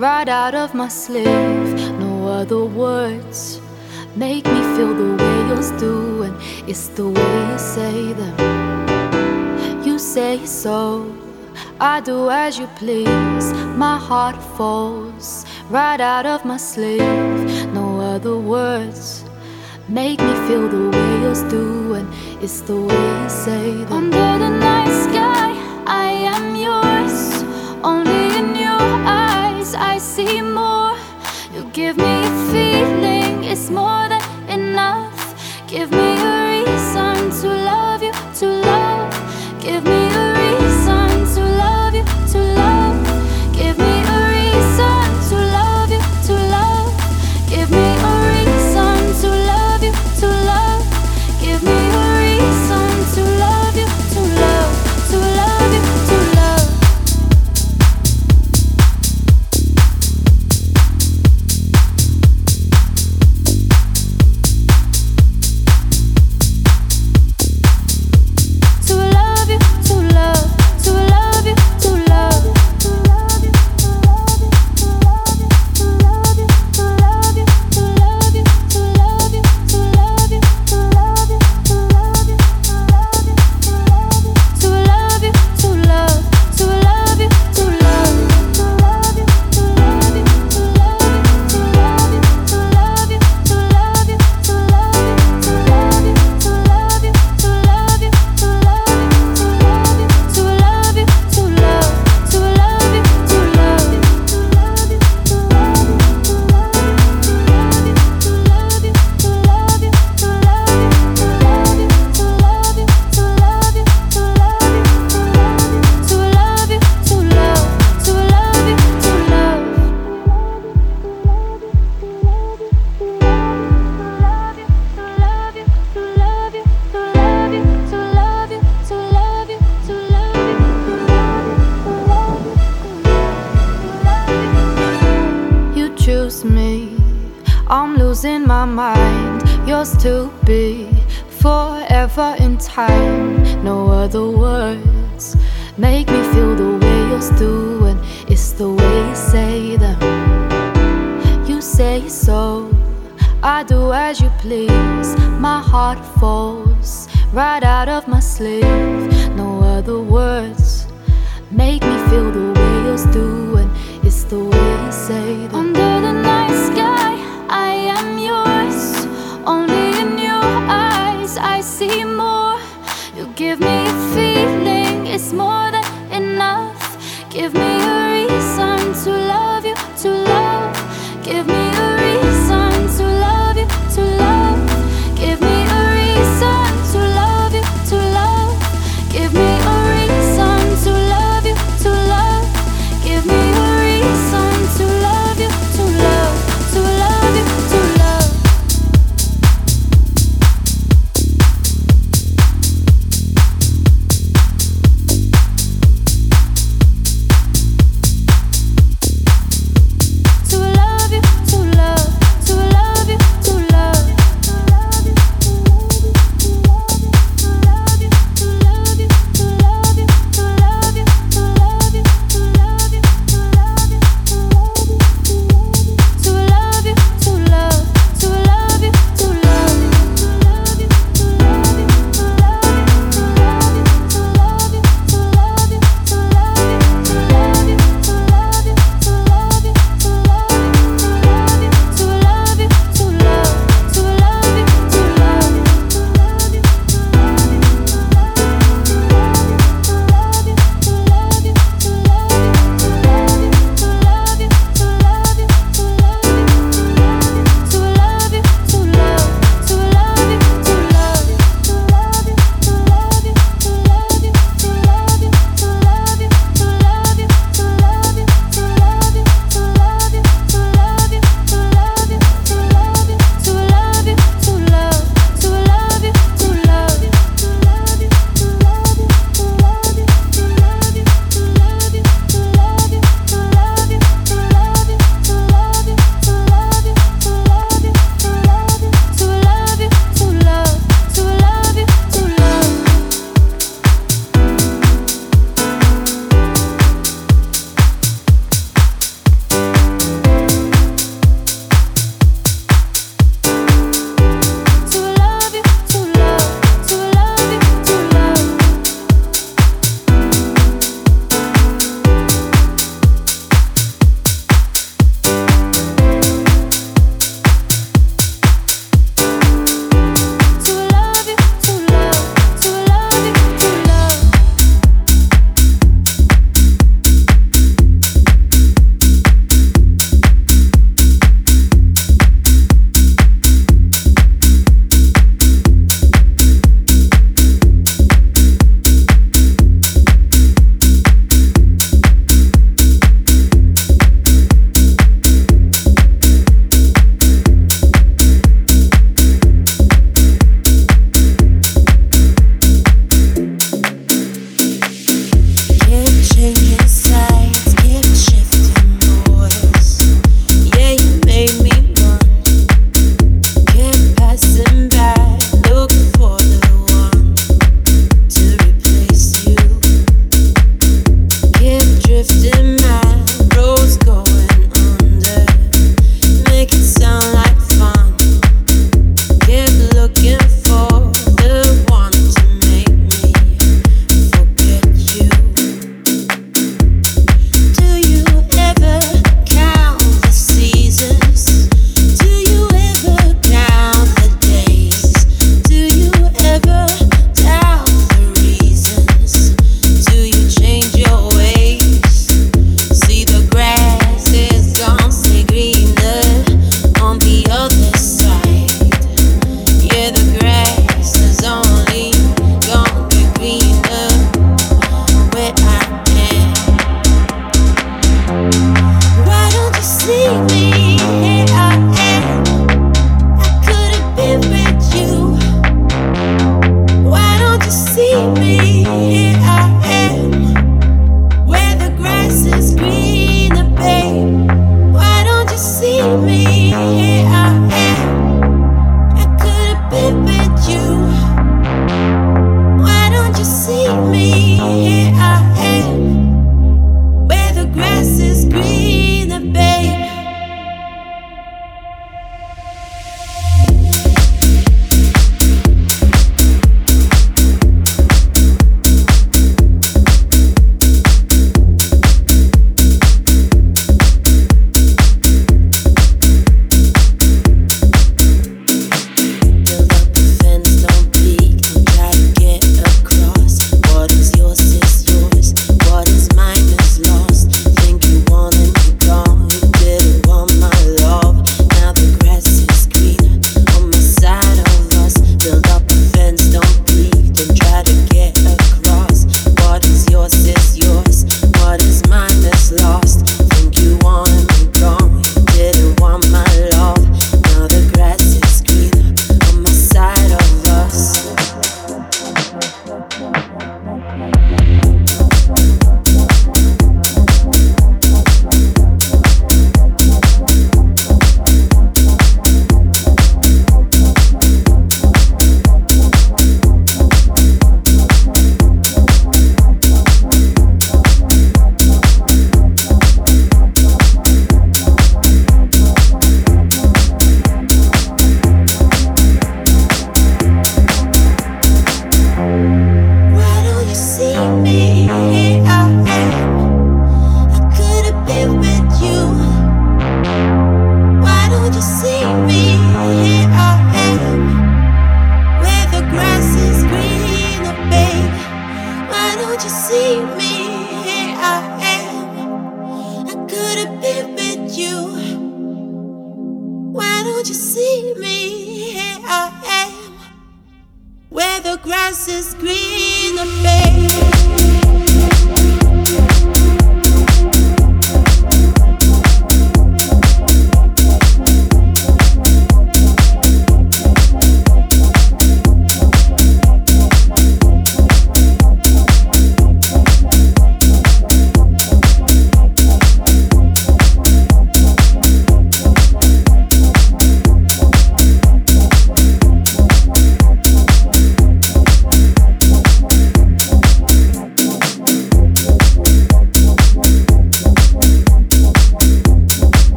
right out of my sleeve. No other words make me feel the way yours do, and it's the way you say them. You say so, I do as you please. My heart falls right out of my sleeve. No other words make me feel the way yours do, and it's the way you say them. Under the night sky, I am yours. I see more. You give me a feeling, it's more than enough. Give me a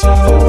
so